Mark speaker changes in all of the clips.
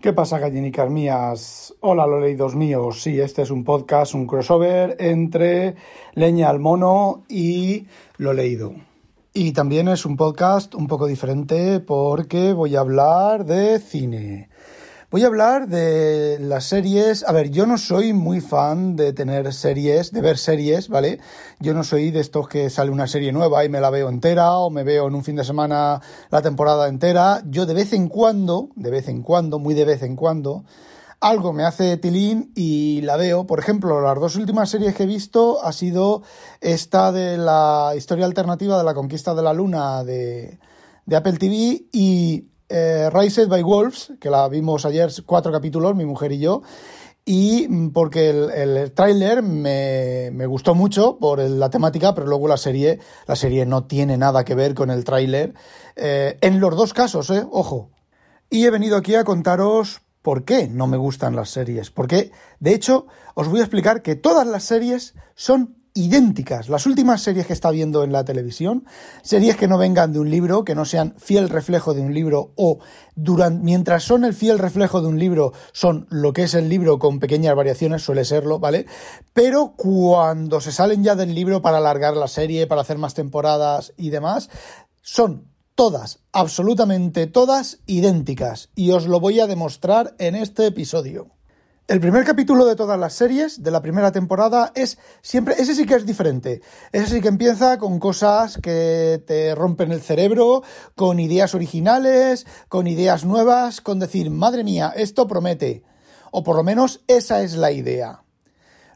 Speaker 1: ¿Qué pasa, gallinicas mías? Hola, lo leídos míos. Sí, este es un podcast, un crossover entre Leña al Mono y lo leído. Y también es un podcast un poco diferente porque voy a hablar de cine. Voy a hablar de las series. A ver, yo no soy muy fan de tener series, de ver series, ¿vale? Yo no soy de estos que sale una serie nueva y me la veo entera o me veo en un fin de semana la temporada entera. Yo de vez en cuando, de vez en cuando, muy de vez en cuando, algo me hace tilín y la veo. Por ejemplo, las dos últimas series que he visto ha sido esta de la historia alternativa de la conquista de la luna de, de Apple TV y eh, Raised by Wolves, que la vimos ayer cuatro capítulos, mi mujer y yo, y porque el, el tráiler me, me, gustó mucho por la temática, pero luego la serie, la serie no tiene nada que ver con el tráiler. Eh, en los dos casos, eh, ojo. Y he venido aquí a contaros por qué no me gustan las series. Porque, de hecho, os voy a explicar que todas las series son idénticas. Las últimas series que está viendo en la televisión, series que no vengan de un libro, que no sean fiel reflejo de un libro o durante, mientras son el fiel reflejo de un libro, son lo que es el libro con pequeñas variaciones, suele serlo, ¿vale? Pero cuando se salen ya del libro para alargar la serie, para hacer más temporadas y demás, son todas, absolutamente todas idénticas y os lo voy a demostrar en este episodio. El primer capítulo de todas las series de la primera temporada es siempre, ese sí que es diferente. Ese sí que empieza con cosas que te rompen el cerebro, con ideas originales, con ideas nuevas, con decir, madre mía, esto promete. O por lo menos esa es la idea.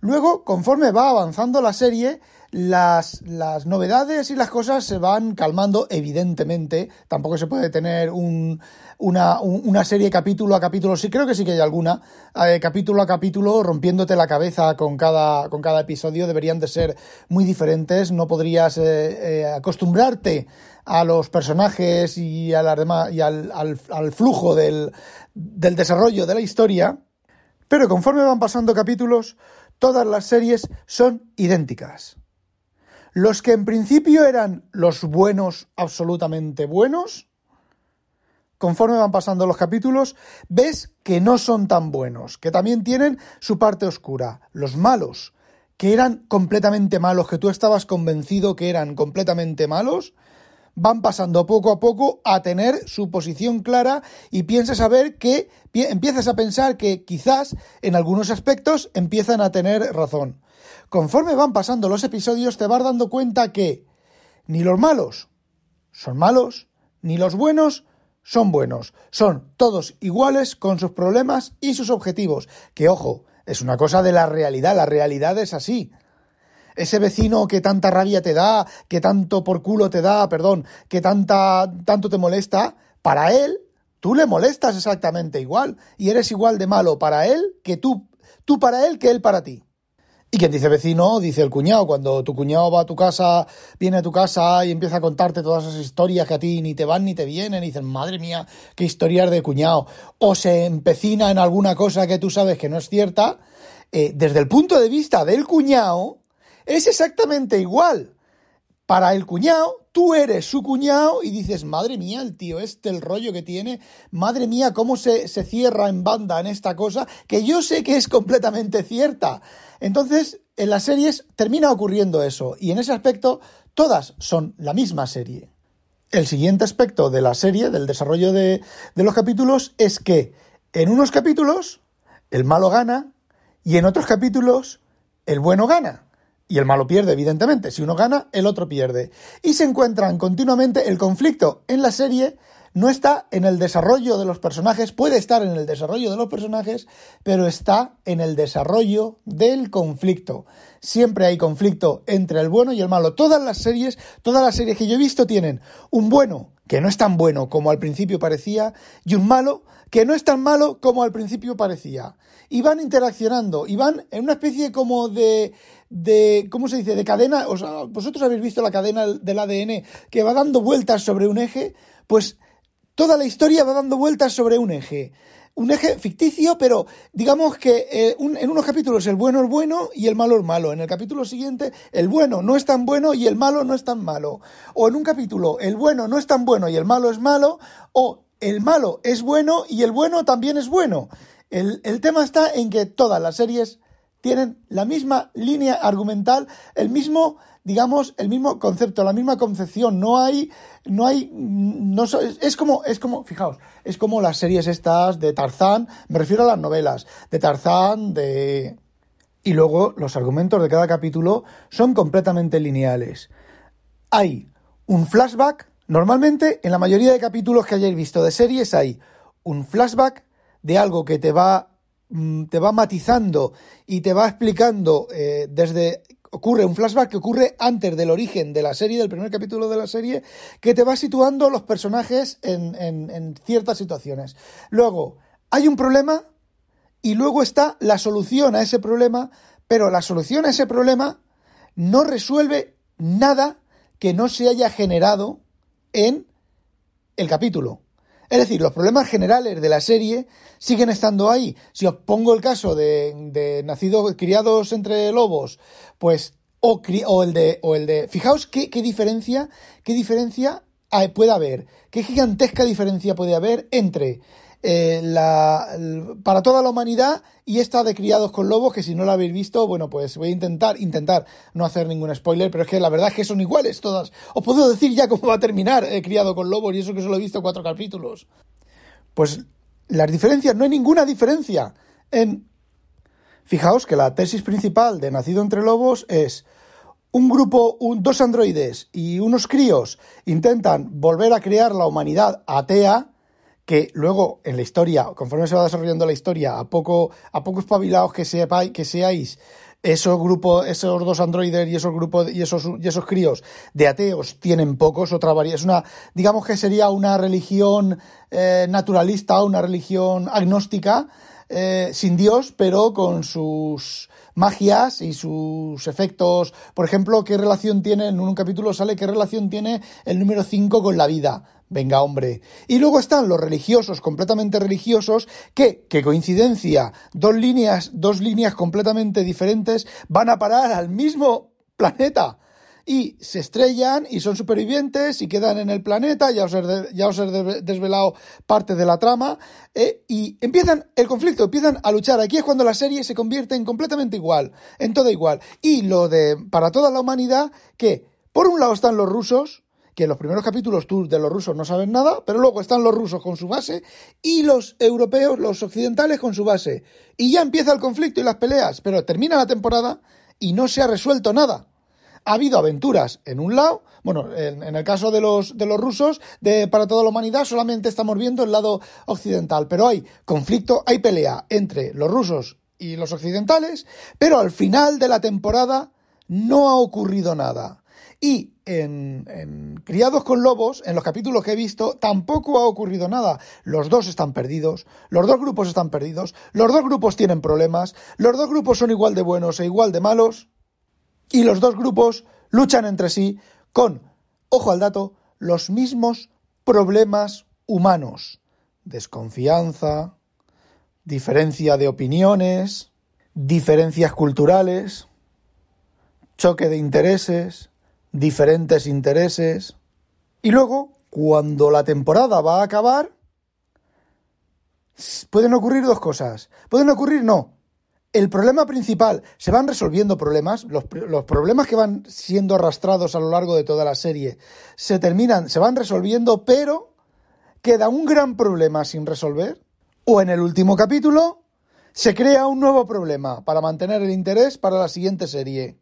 Speaker 1: Luego, conforme va avanzando la serie, las, las, novedades y las cosas se van calmando, evidentemente. Tampoco se puede tener un, una, una, serie capítulo a capítulo. Sí, creo que sí que hay alguna. Eh, capítulo a capítulo, rompiéndote la cabeza con cada, con cada episodio. Deberían de ser muy diferentes. No podrías eh, eh, acostumbrarte a los personajes y, a y al, al, al flujo del, del desarrollo de la historia. Pero conforme van pasando capítulos, todas las series son idénticas. Los que en principio eran los buenos, absolutamente buenos, conforme van pasando los capítulos, ves que no son tan buenos, que también tienen su parte oscura. Los malos, que eran completamente malos, que tú estabas convencido que eran completamente malos, van pasando poco a poco a tener su posición clara y piensas a ver que empiezas a pensar que quizás en algunos aspectos empiezan a tener razón conforme van pasando los episodios te vas dando cuenta que ni los malos son malos, ni los buenos son buenos. Son todos iguales con sus problemas y sus objetivos. Que ojo, es una cosa de la realidad, la realidad es así. Ese vecino que tanta rabia te da, que tanto por culo te da, perdón, que tanta, tanto te molesta, para él, tú le molestas exactamente igual y eres igual de malo para él que tú, tú para él que él para ti. Y quien dice vecino, dice el cuñado. Cuando tu cuñado va a tu casa, viene a tu casa y empieza a contarte todas esas historias que a ti ni te van ni te vienen, y dicen, madre mía, qué historias de cuñado. O se empecina en alguna cosa que tú sabes que no es cierta, eh, desde el punto de vista del cuñado, es exactamente igual. Para el cuñado, tú eres su cuñado y dices, madre mía, el tío este, el rollo que tiene, madre mía, cómo se, se cierra en banda en esta cosa, que yo sé que es completamente cierta. Entonces, en las series termina ocurriendo eso, y en ese aspecto todas son la misma serie. El siguiente aspecto de la serie, del desarrollo de, de los capítulos, es que en unos capítulos el malo gana y en otros capítulos el bueno gana. Y el malo pierde, evidentemente. Si uno gana, el otro pierde. Y se encuentran continuamente el conflicto en la serie no está en el desarrollo de los personajes, puede estar en el desarrollo de los personajes, pero está en el desarrollo del conflicto. Siempre hay conflicto entre el bueno y el malo. Todas las series, todas las series que yo he visto tienen un bueno que no es tan bueno como al principio parecía y un malo que no es tan malo como al principio parecía. Y van interaccionando y van en una especie como de de, ¿cómo se dice?, de cadena, o sea, vosotros habéis visto la cadena del ADN que va dando vueltas sobre un eje, pues toda la historia va dando vueltas sobre un eje. Un eje ficticio, pero digamos que eh, en unos capítulos el bueno es bueno y el malo es malo. En el capítulo siguiente el bueno no es tan bueno y el malo no es tan malo. O en un capítulo el bueno no es tan bueno y el malo es malo. O el malo es bueno y el bueno también es bueno. El, el tema está en que todas las series tienen la misma línea argumental, el mismo, digamos, el mismo concepto, la misma concepción. No hay, no hay, no es como, es como, fijaos, es como las series estas de Tarzán, me refiero a las novelas, de Tarzán, de, y luego los argumentos de cada capítulo son completamente lineales. Hay un flashback, normalmente en la mayoría de capítulos que hayáis visto de series hay un flashback de algo que te va te va matizando y te va explicando eh, desde ocurre un flashback que ocurre antes del origen de la serie, del primer capítulo de la serie, que te va situando los personajes en, en ciertas situaciones. Luego, hay un problema y luego está la solución a ese problema, pero la solución a ese problema no resuelve nada que no se haya generado en el capítulo. Es decir, los problemas generales de la serie siguen estando ahí. Si os pongo el caso de, nacidos, criados entre lobos, pues, o, el de, o el de, fijaos qué, qué diferencia, qué diferencia puede haber, qué gigantesca diferencia puede haber entre eh, para toda la humanidad y esta de Criados con Lobos, que si no la habéis visto, bueno, pues voy a intentar, intentar no hacer ningún spoiler, pero es que la verdad es que son iguales todas. Os puedo decir ya cómo va a terminar eh, Criado con Lobos y eso que solo he visto cuatro capítulos. Pues las diferencias, no hay ninguna diferencia en... Fijaos que la tesis principal de Nacido entre Lobos es un grupo, dos androides y unos críos intentan volver a crear la humanidad atea, que luego en la historia, conforme se va desarrollando la historia, a poco, a poco espabilados que, sepáis, que seáis esos grupos, esos dos androides y esos grupos y esos, y esos críos de ateos tienen pocos, otra variedad. Es una, digamos que sería una religión eh, naturalista, una religión agnóstica, eh, sin Dios, pero con sus magias y sus efectos. Por ejemplo, ¿qué relación tiene, en un capítulo sale qué relación tiene el número 5 con la vida? Venga, hombre. Y luego están los religiosos, completamente religiosos, que, qué coincidencia, dos líneas, dos líneas completamente diferentes van a parar al mismo planeta y se estrellan y son supervivientes y quedan en el planeta, ya os he, ya os he desvelado parte de la trama, eh, y empiezan el conflicto, empiezan a luchar. Aquí es cuando la serie se convierte en completamente igual, en todo igual. Y lo de para toda la humanidad, que por un lado están los rusos, que en los primeros capítulos tú de los rusos no sabes nada, pero luego están los rusos con su base y los europeos, los occidentales con su base. Y ya empieza el conflicto y las peleas, pero termina la temporada y no se ha resuelto nada. Ha habido aventuras en un lado, bueno, en, el caso de los, de los rusos, de para toda la humanidad, solamente estamos viendo el lado occidental, pero hay conflicto, hay pelea entre los rusos y los occidentales, pero al final de la temporada no ha ocurrido nada. Y en, Criados con Lobos, en los capítulos que he visto, tampoco ha ocurrido nada. Los dos están perdidos, los dos grupos están perdidos, los dos grupos tienen problemas, los dos grupos son igual de buenos e igual de malos, y los dos grupos luchan entre sí con, ojo al dato, los mismos problemas humanos. Desconfianza, diferencia de opiniones, diferencias culturales, choque de intereses, diferentes intereses. Y luego, cuando la temporada va a acabar, pueden ocurrir dos cosas. Pueden ocurrir, no. El problema principal, se van resolviendo problemas, los, los, problemas que van siendo arrastrados a lo largo de toda la serie se terminan, se van resolviendo, pero queda un gran problema sin resolver. O en el último capítulo se crea un nuevo problema para mantener el interés para la siguiente serie.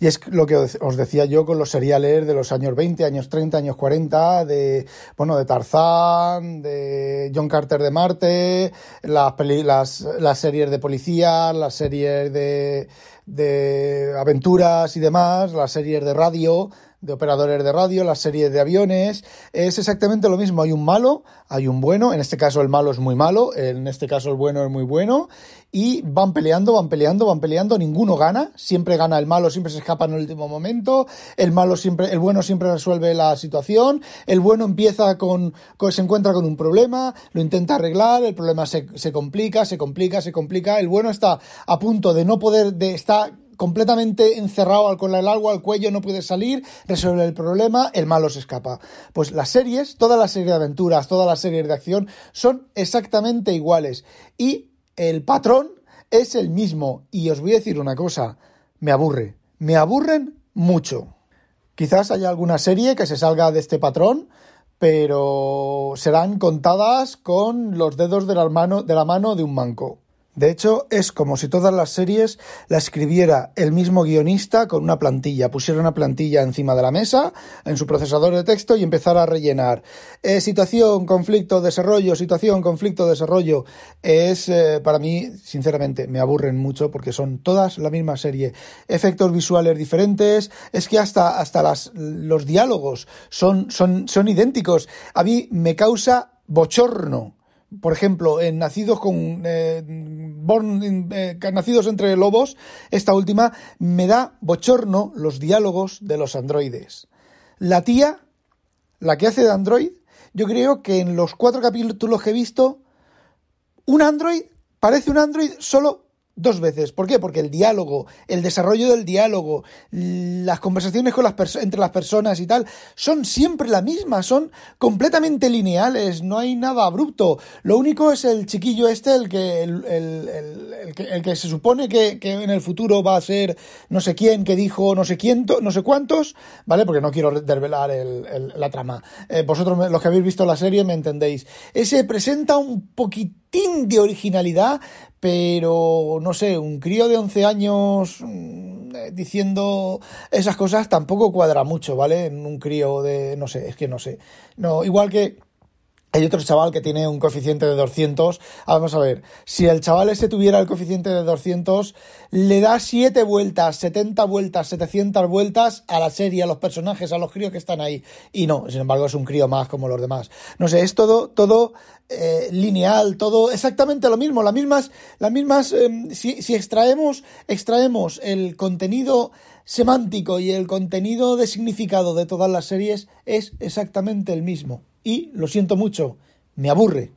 Speaker 1: Y es lo que os decía yo con los seriales de los años 20, años 30, años 40, de, bueno, de Tarzán, de John Carter de Marte, las, las, las series de policía, las series de, de aventuras y demás, las series de radio, de operadores de radio, las series de aviones, es exactamente lo mismo. Hay un malo, hay un bueno, en este caso el malo es muy malo, en este caso el bueno es muy bueno, y van peleando, van peleando, van peleando, ninguno gana, siempre gana el malo, siempre se escapa en el último momento, el malo siempre, el bueno siempre resuelve la situación, el bueno empieza con, se encuentra con un problema, lo intenta arreglar, el problema se, se complica, se complica, se complica, el bueno está a punto de no poder, de, está completamente encerrado con el agua al cuello, no puede salir, resuelve el problema, el malo se escapa. Pues las series, todas las series de aventuras, todas las series de acción son exactamente iguales y el patrón es el mismo. Y os voy a decir una cosa, me aburre, me aburren mucho. Quizás haya alguna serie que se salga de este patrón, pero serán contadas con los dedos de la mano de, la mano de un manco. De hecho, es como si todas las series la escribiera el mismo guionista con una plantilla. Pusiera una plantilla encima de la mesa, en su procesador de texto y empezara a rellenar. Eh, situación, conflicto, desarrollo, situación, conflicto, desarrollo. Es, eh, para mí, sinceramente, me aburren mucho porque son todas la misma serie. Efectos visuales diferentes. Es que hasta, hasta las, los diálogos son, son, son idénticos. A mí me causa bochorno por ejemplo, en Nacidos con eh, eh, Nacidos entre Lobos, esta última me da bochorno los diálogos de los androides. La tía, la que hace de android, yo creo que en los cuatro capítulos que he visto, un android parece un android solo Dos veces. ¿Por qué? Porque el diálogo, el desarrollo del diálogo, las conversaciones con las entre las personas y tal, son siempre la misma, son completamente lineales, no hay nada abrupto. Lo único es el chiquillo este, el que, el, el, que, el que, se supone que, que, en el futuro va a ser no sé quién, que dijo no sé quién, no sé cuántos, ¿vale? Porque no quiero desvelar la trama. Eh, vosotros, los que habéis visto la serie, me entendéis. Ese presenta un poquitín de originalidad, pero no sé, un crío de 11 años mm, eh, diciendo esas cosas tampoco cuadra mucho, ¿vale? En un crío de, no sé, es que no sé. No, igual que hay otro chaval que tiene un coeficiente de 200. Vamos a ver, si el chaval ese tuviera el coeficiente de 200, le da 7 vueltas, 70 vueltas, 700 vueltas a la serie, a los personajes, a los críos que están ahí. Y no, sin embargo, es un crío más como los demás. No sé, es todo, todo eh, lineal, todo exactamente lo mismo. Las mismas, las mismas, em, si, si extraemos, extraemos el contenido semántico y el contenido de significado de todas las series, es exactamente el mismo y, lo siento mucho, me aburre.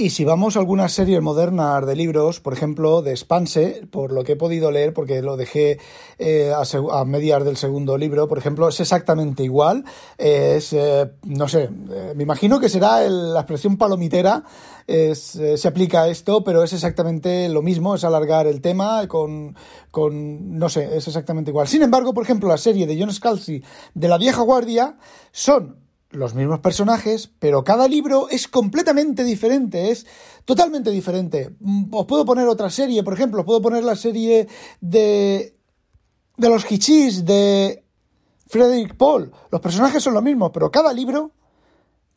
Speaker 1: Y si vamos a algunas series modernas de libros, por ejemplo, de Spanse, por lo que he podido leer, porque lo dejé eh, a, medias del segundo libro, por ejemplo, es exactamente igual. Es, eh, no sé, eh, me imagino que será la expresión palomitera, se aplica a esto, pero es exactamente lo mismo, es alargar el tema con, con, no sé, es exactamente igual. Sin embargo, por ejemplo, la serie de John Scalzi de la vieja guardia son los mismos personajes, pero cada libro es completamente diferente, es totalmente diferente. Mm, os puedo poner otra serie, por ejemplo, os puedo poner la serie de de los Hichis de Frederick Paul. Los personajes son los mismos, pero cada libro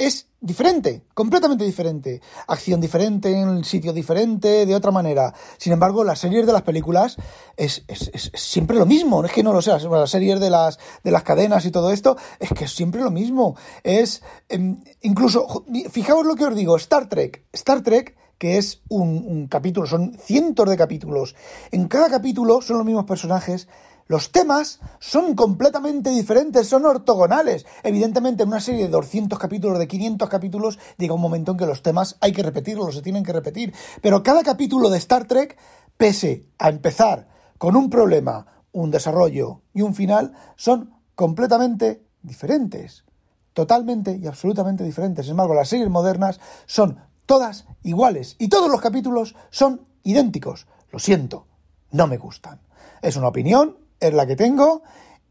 Speaker 1: es diferente, completamente diferente. Acción diferente, en un sitio diferente, de otra manera. Sin embargo, las series de las películas es, siempre lo mismo. Es que no lo sé, las series de las, de las cadenas y todo esto, es que es siempre lo mismo. Es, em, incluso, fijaos lo que os digo, Star Trek. Star Trek que es un capítulo, son cientos de capítulos. En cada capítulo son los mismos personajes, los temas son completamente diferentes, son ortogonales. Evidentemente, en una serie de 200 capítulos, de 500 capítulos, llega un momento en que los temas hay que repetirlos, se tienen que repetir. Pero cada capítulo de Star Trek, pese a empezar con un problema, un desarrollo y un final, son completamente diferentes. Totalmente y absolutamente diferentes. Sin embargo, las series modernas son todas iguales y todos los capítulos son idénticos. Lo siento, no me gustan. Es una opinión, es la que tengo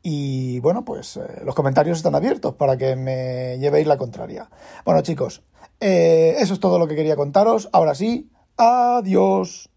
Speaker 1: y bueno, pues eh, los comentarios están abiertos para que me llevéis la contraria. Bueno chicos, eh, eso es todo lo que quería contaros. Ahora sí, adiós.